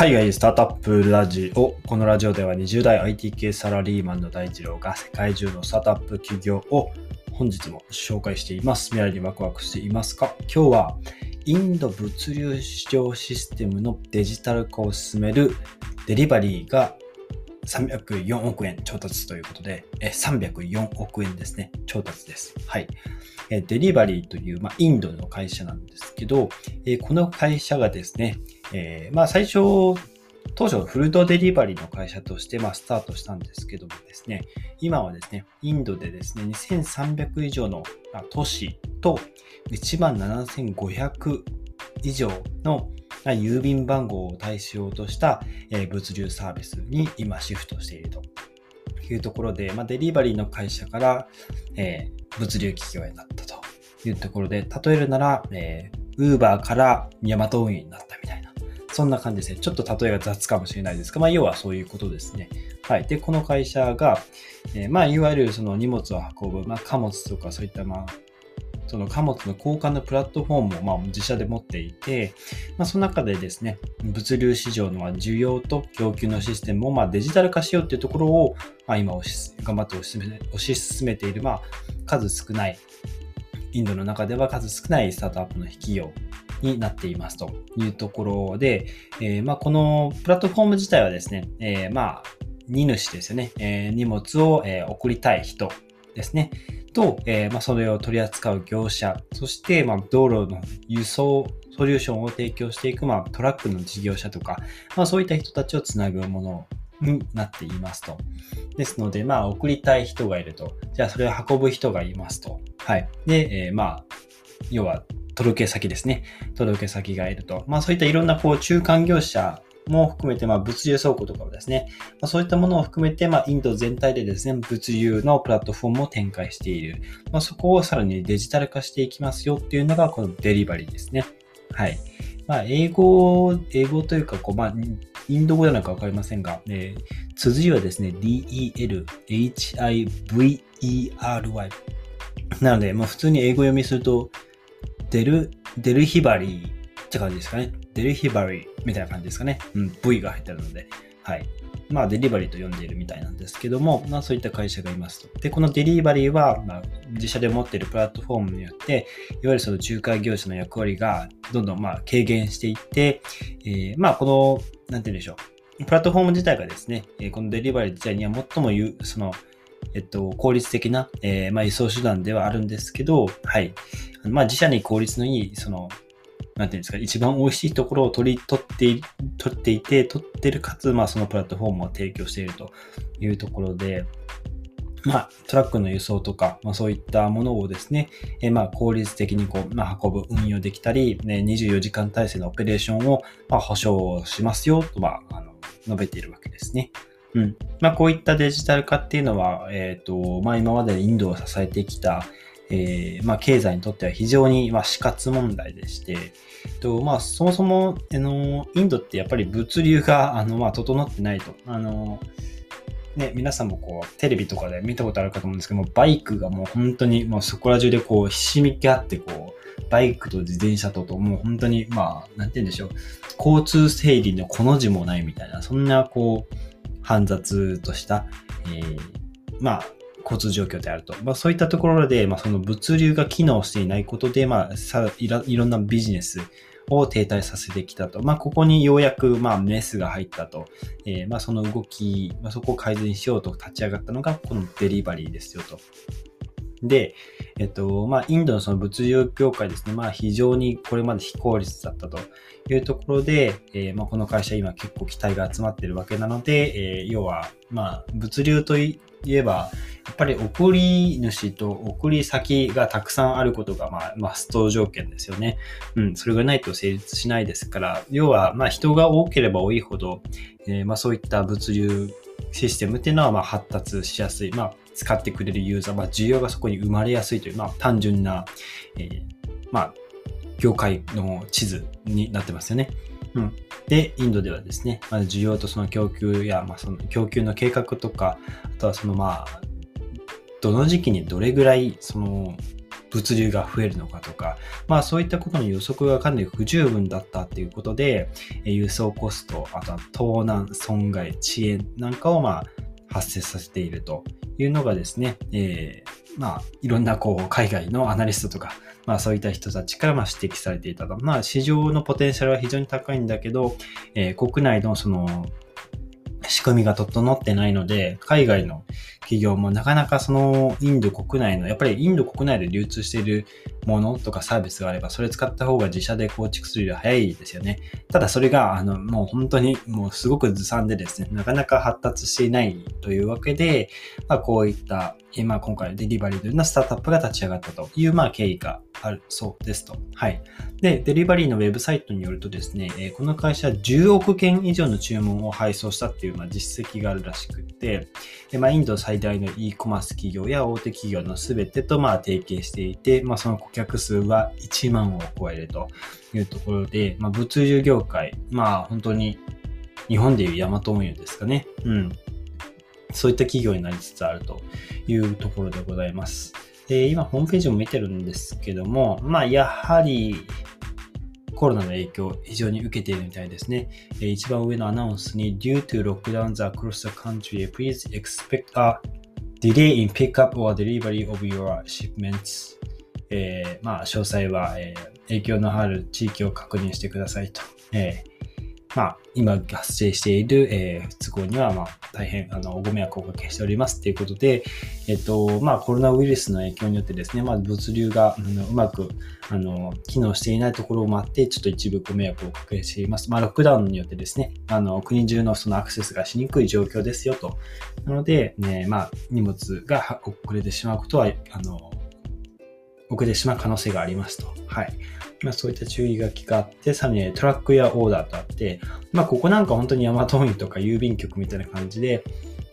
海外スタートアップラジオ。このラジオでは20代 IT 系サラリーマンの大二郎が世界中のスタートアップ企業を本日も紹介しています。未来にワクワクしていますか？今日はインド物流市場システムのデジタル化を進めるデリバリーが304億円調達ということで、304億円ですね。調達です。はい。デリバリーという、まあ、インドの会社なんですけど、この会社がですね、えー、まあ、最初、当初フルドデリバリーの会社として、ま、スタートしたんですけどもですね、今はですね、インドでですね、2300以上の都市と1万7500以上の郵便番号を対象とした物流サービスに今シフトしていると。いうところで、まあ、デリバリーの会社から、えー、物流企業になったというところで、例えるなら、えー、Uber からヤマト運輸になったみたいな、そんな感じですね。ちょっと例えが雑かもしれないですが、まあ、要はそういうことですね。はい。で、この会社が、えー、まあ、いわゆるその荷物を運ぶ、まあ、貨物とかそういった、まあ、その貨物の交換のプラットフォームをまあ自社で持っていて、まあ、その中でですね、物流市場の需要と供給のシステムをまあデジタル化しようっていうところを、まあ、今頑張って推し推し進めている、まあ、数少ない、インドの中では数少ないスタートアップの企業になっていますというところで、えー、まあこのプラットフォーム自体はですね、えー、まあ荷主ですよね、えー、荷物を、え送りたい人ですね。と、えー、まあ、それを取り扱う業者、そして、まあ、道路の輸送ソリューションを提供していく、まあ、トラックの事業者とか、まあ、そういった人たちをつなぐものになっていますと。ですので、まあ、送りたい人がいると。じゃあ、それを運ぶ人がいますと。はい。で、えー、まあ、要は、届け先ですね。届け先がいると。まあ、そういったいろんな、こう、中間業者も含めて、まあ、物流倉庫とかをですね、まあ、そういったものを含めて、まあ、インド全体でですね、物流のプラットフォームを展開している。まあ、そこをさらにデジタル化していきますよっていうのが、このデリバリーですね。はい。まあ、英語、英語というか、こう、まあ、インド語なのかわかりませんが、えー、綴りはですね、D-E-L-H-I-V-E-R-Y。なので、まあ、普通に英語読みすると、デル、デルヒバリーって感じですかね。デリバリーみたいな感じですかね。うん、V が入ってるので。はい。まあ、デリバリーと呼んでいるみたいなんですけども、まあ、そういった会社がいますと。で、このデリバリーは、まあ、自社で持っているプラットフォームによって、いわゆるその仲介業者の役割がどんどんまあ軽減していって、えー、まあ、この、なんて言うんでしょう。プラットフォーム自体がですね、このデリバリー自体には最も言う、その、えっと、効率的な、えー、まあ、輸送手段ではあるんですけど、はい。まあ、自社に効率のいい、その、なんていうんですか、一番美味しいところを取り、取って、取っていて、取ってるかつ、まあそのプラットフォームを提供しているというところで、まあ、トラックの輸送とか、まあ、そういったものをですね、えまあ、効率的にこう、まあ、運ぶ、運用できたり、ね、24時間体制のオペレーションを、まあ、保証しますよと、まあ、あの述べているわけですね。うん。まあ、こういったデジタル化っていうのは、えっ、ー、と、まあ、今までインドを支えてきた、えー、まあ、経済にとっては非常に、まあ、死活問題でして、とまあ、そもそも、あの、インドってやっぱり物流が、あの、まあ、整ってないと。あの、ね、皆さんもこう、テレビとかで見たことあるかと思うんですけども、バイクがもう本当に、もうそこら中でこう、ひしめき合って、こう、バイクと自転車とと、もう本当に、まあ、なんて言うんでしょう、交通整理のこの字もないみたいな、そんなこう、煩雑とした、えー、まあ、交通状況であると。まあ、そういったところで、まあ、その物流が機能していないことで、まあ、さいろいろんなビジネスを停滞させてきたと。まあ、ここにようやく、まあ、メスが入ったと。えー、まあ、その動き、まあ、そこを改善しようと立ち上がったのが、このデリバリーですよと。で、えっと、まあ、インドのその物流業界ですね、まあ、非常にこれまで非効率だったというところで、えー、まあ、この会社今結構期待が集まっているわけなので、えー、要は、まあ、物流といえば、ぱり送り主と送り先がたくさんあることが、まあ、マスト条件ですよね。うん、それがないと成立しないですから、要は、まあ、人が多ければ多いほど、えー、まあ、そういった物流システムっていうのは、まあ、発達しやすい。まあ、使ってくれるユーザー、まあ、需要がそこに生まれやすいという、まあ、単純な、えー、まあ、業界の地図になってますよね。うん、で、インドではですね、まず需要とその供給や、まあ、その供給の計画とか、あとはそのまあ、どの時期にどれぐらいその物流が増えるのかとか、まあそういったことの予測がかなり不十分だったっていうことで、輸送コスト、あとは盗難、損害、遅延なんかをまあ発生させているというのがですね、えー、まあいろんなこう海外のアナリストとか、まあそういった人たちからま指摘されていたと。まあ市場のポテンシャルは非常に高いんだけど、えー、国内のその仕組みが整ってないので、海外の企業もなかなかそのインド国内の、やっぱりインド国内で流通しているものとかサービスがあれば、それ使った方が自社で構築するより早いですよね。ただそれが、あの、もう本当にもうすごくずさんでですね、なかなか発達していないというわけで、まあこういったまあ、今回デリバリーというようなスタートアップが立ち上がったという、まあ、経緯があるそうですと。はい。で、デリバリーのウェブサイトによるとですね、えこの会社10億件以上の注文を配送したっていう、まあ、実績があるらしくて、でまあ、インド最大の e コマース企業や大手企業のすべてと、まあ、提携していて、まあ、その顧客数は1万を超えるというところで、まあ、物流業界、まあ、本当に日本でいうヤマト運輸ですかね。うん。そういった企業になりつつあるというところでございます。で今、ホームページも見てるんですけども、まあ、やはり、コロナの影響を、非常に受けているみたいですね。一番上のアナウンスに、Due to lockdowns across the country, please expect a delay in pickup or delivery of your shipments. えー、まあ、詳細は、えー、影響のある地域を確認してくださいと。えーまあ、今発生している、えー、不都合には、まあ、大変、あの、ご迷惑をおかけしておりますということで、えっと、まあ、コロナウイルスの影響によってですね、まあ、物流が、あのうまく、あの、機能していないところもあって、ちょっと一部ご迷惑をおかけしています。まあ、ロックダウンによってですね、あの、国中のそのアクセスがしにくい状況ですよと。なので、ね、まあ、荷物が遅れてしまうことは、あの、遅れてしまう可能性がありますと。はい。まあ、そういった注意書きがあって、さらにトラックやオーダーとあって、まあ、ここなんか本当にヤマト運輸とか郵便局みたいな感じで、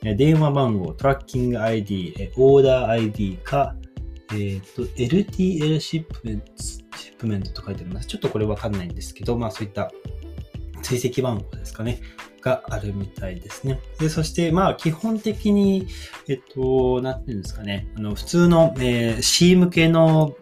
電話番号、 tracking ID、オーダー ID か、えっ、ー、と、LTL シップメント、シップメントと書いてあります。ちょっとこれわかんないんですけど、まあそういった追跡番号ですかね。があるみたいですね。で、そして、まあ、基本的に、えっと、なんていうんですかね。あの、普通の、えー、C 向けの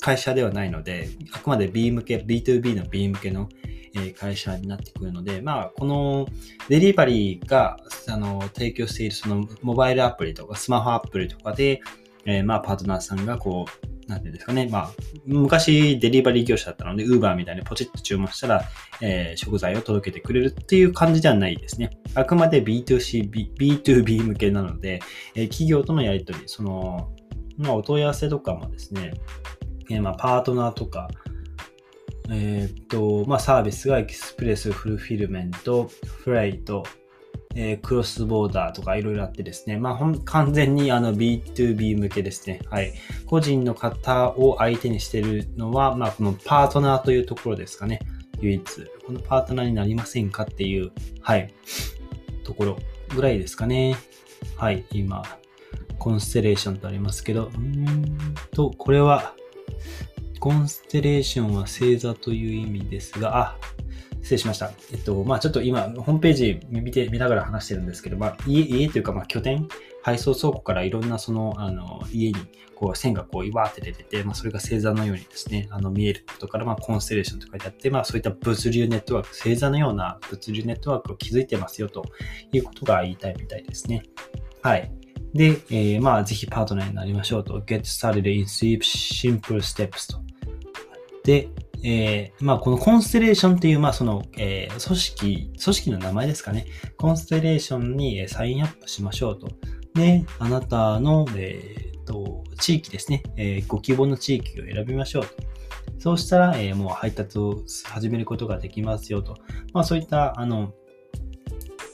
会社ではないので、あくまで B 向け、B2B の B 向けのえ会社になってくるので、まあ、このデリバリーが、あの、提供しているそのモバイルアプリとかスマホアプリとかで、えー、まあ、パートナーさんがこう、なんていうんですかね。まあ、昔デリバリー業者だったので、ウーバーみたいにポチッと注文したら、えー、食材を届けてくれるっていう感じではないですね。あくまで B2C、B、2B 向けなので、えー、企業とのやりとり、その、まあ、お問い合わせとかもですね、えー、まあ、パートナーとか、えっ、と、まあ、サービスが express、fulfillment、freight、えー、 cross-border とかいろいろあってですね、まあ、完全にあの B2B 向けですね。はい。個人の方を相手にしてるのは、まあ、このパートナーというところですかね。唯一。このパートナーになりませんかっていう、はい。ところぐらいですかね。はい。今、コンステレーションとありますけど、うんと、これは、コンステレーションは星座という意味ですが、あ、失礼しました。えっと、まあちょっと今、ホームページ見て、見ながら話してるんですけど、まあ家、家というか、まあ拠点、配送倉庫からいろんなその、あの、家に、こう、線がこう、わーって出てて、まあそれが星座のようにですね、あの、見えることから、まあコンステレーションと書いてあって、まあそういった物流ネットワーク、星座のような物流ネットワークを築いてますよということが言いたいみたいですね。はい。で、えー、まあ、ぜひパートナーになりましょうと。get started in simple steps と。で、えー、まあ、このコンステレーションっていう、まあ、その、えー、組織、組織の名前ですかね。コンステレーションにサインアップしましょうと。で、あなたの、えー、と、地域ですね、えー、ご希望の地域を選びましょうと。そうしたら、えー、もう配達を始めることができますよと。まあ、そういった、あの、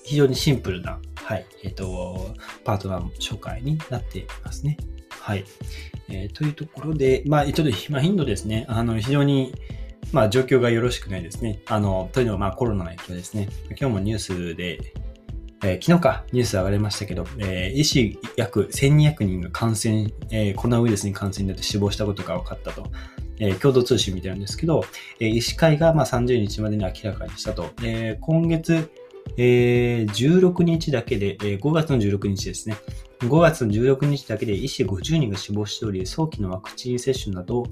非常にシンプルな、はい、えっ、ー、と、パートナーの紹介になっていますね。はい。えー、というところで、まあ、ちょっと今、インドですね、あの、非常に、まあ、状況がよろしくないですね。あの、というのは、まあ、コロナの影響ですね。今日もニュースで、えー、昨日か、ニュース上がりましたけど、えー、医師約1200人が感染、えー、コロナウイルスに感染になって死亡したことが分かったと。えー、共同通信見てるんですけど、えー、医師会がまあ30日までに明らかにしたと。えー、今月えー、16日だけで、えー、5月の16日ですね。5月の16日だけで医師50人が死亡しており、早期のワクチン接種など、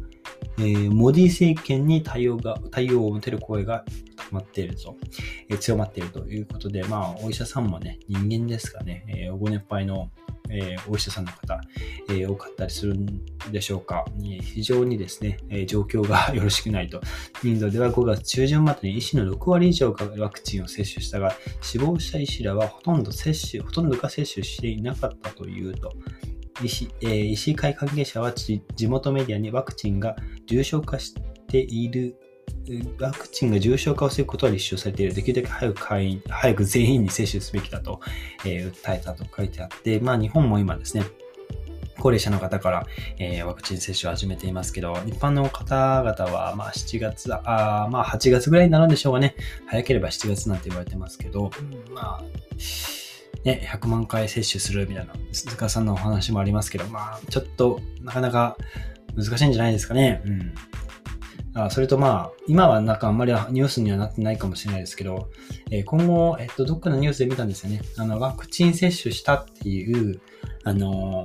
えー、モディ政権に対応が、対応を持てる声が高まっていると、えー、強まっているということで、まあ、お医者さんもね、人間ですかね、えー、ご年配のえー、お医者さんの方、えー、多かったりするんでしょうか。非常にですね、え、状況が よろしくないと。インドでは5月中旬までに医師の6割以上がワクチンを接種したが、死亡した医師らはほとんど接種、ほとんどが接種していなかったというと。医師,、えー、医師会関係者は地元メディアにワクチンが重症化しているワクチンが重症化を防ぐことは立証されている。できるだけ早く会員、早く全員に接種すべきだと、えー、訴えたと書いてあって、まあ日本も今ですね、高齢者の方から、えー、ワクチン接種を始めていますけど、一般の方々は、まあ7月、あまあ8月ぐらいになるんでしょうかね。早ければ7月なんて言われてますけど、まあ、ね、100万回接種するみたいな、鈴鹿さんのお話もありますけど、まあ、ちょっとなかなか難しいんじゃないですかね。うん。あそれとまあ、今はなんかあんまりニュースにはなってないかもしれないですけど、えー、今後、えっと、どっかのニュースで見たんですよね。あの、ワクチン接種したっていう、あの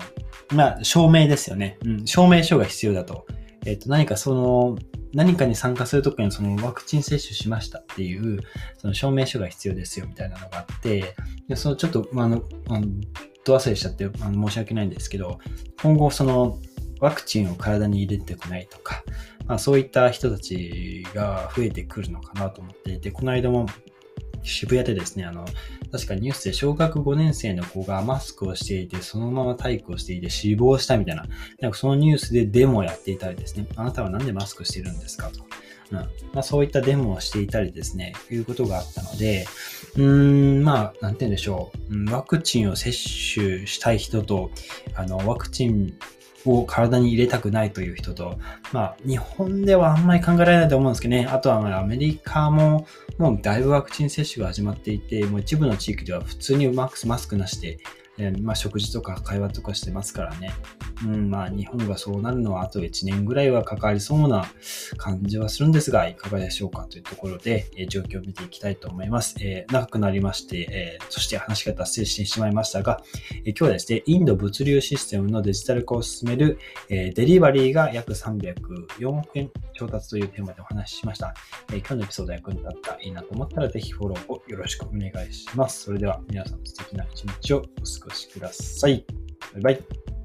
ー、まあ、証明ですよね。うん、証明書が必要だと。えっと、何かその、何かに参加するときにそのワクチン接種しましたっていう、その証明書が必要ですよみたいなのがあって、でそのちょっと、まあ、あの、あのど忘れしちゃってあの申し訳ないんですけど、今後そのワクチンを体に入れてこないとか、まあ、そういった人たちが増えてくるのかなと思っていて、この間も渋谷でですね、あの、確かニュースで小学5年生の子がマスクをしていて、そのまま体育をしていて死亡したみたいな、なんかそのニュースでデモをやっていたりですね、あなたはなんでマスクしてるんですか？と。うんまあ、そういったデモをしていたりですね、いうことがあったので、うーん、まあ、なんて言うんでしょう。ワクチンを接種したい人と、あの、ワクチンを体に入れたくないという人と、まあ、日本ではあんまり考えられないと思うんですけどね、あとはアメリカももうだいぶワクチン接種が始まっていて、もう一部の地域では普通にマックスクなしでえまあ、食事とか会話とかしてますからね。うん、まあ、日本がそうなるのはあと1年ぐらいはかかりそうな感じはするんですが、いかがでしょうかというところで、え状況を見ていきたいと思います。えー、長くなりまして、え、そして話が達成してしまいましたが、え今日はですね、インド物流システムのデジタル化を進める、えデリバリーが約304億円調達というテーマでお話ししました。え今日のエピソード役に立ったらいいなと思ったら、ぜひフォローをよろしくお願いします。それでは皆さん素敵な一日をお過ごしくださいしください。バイバイ。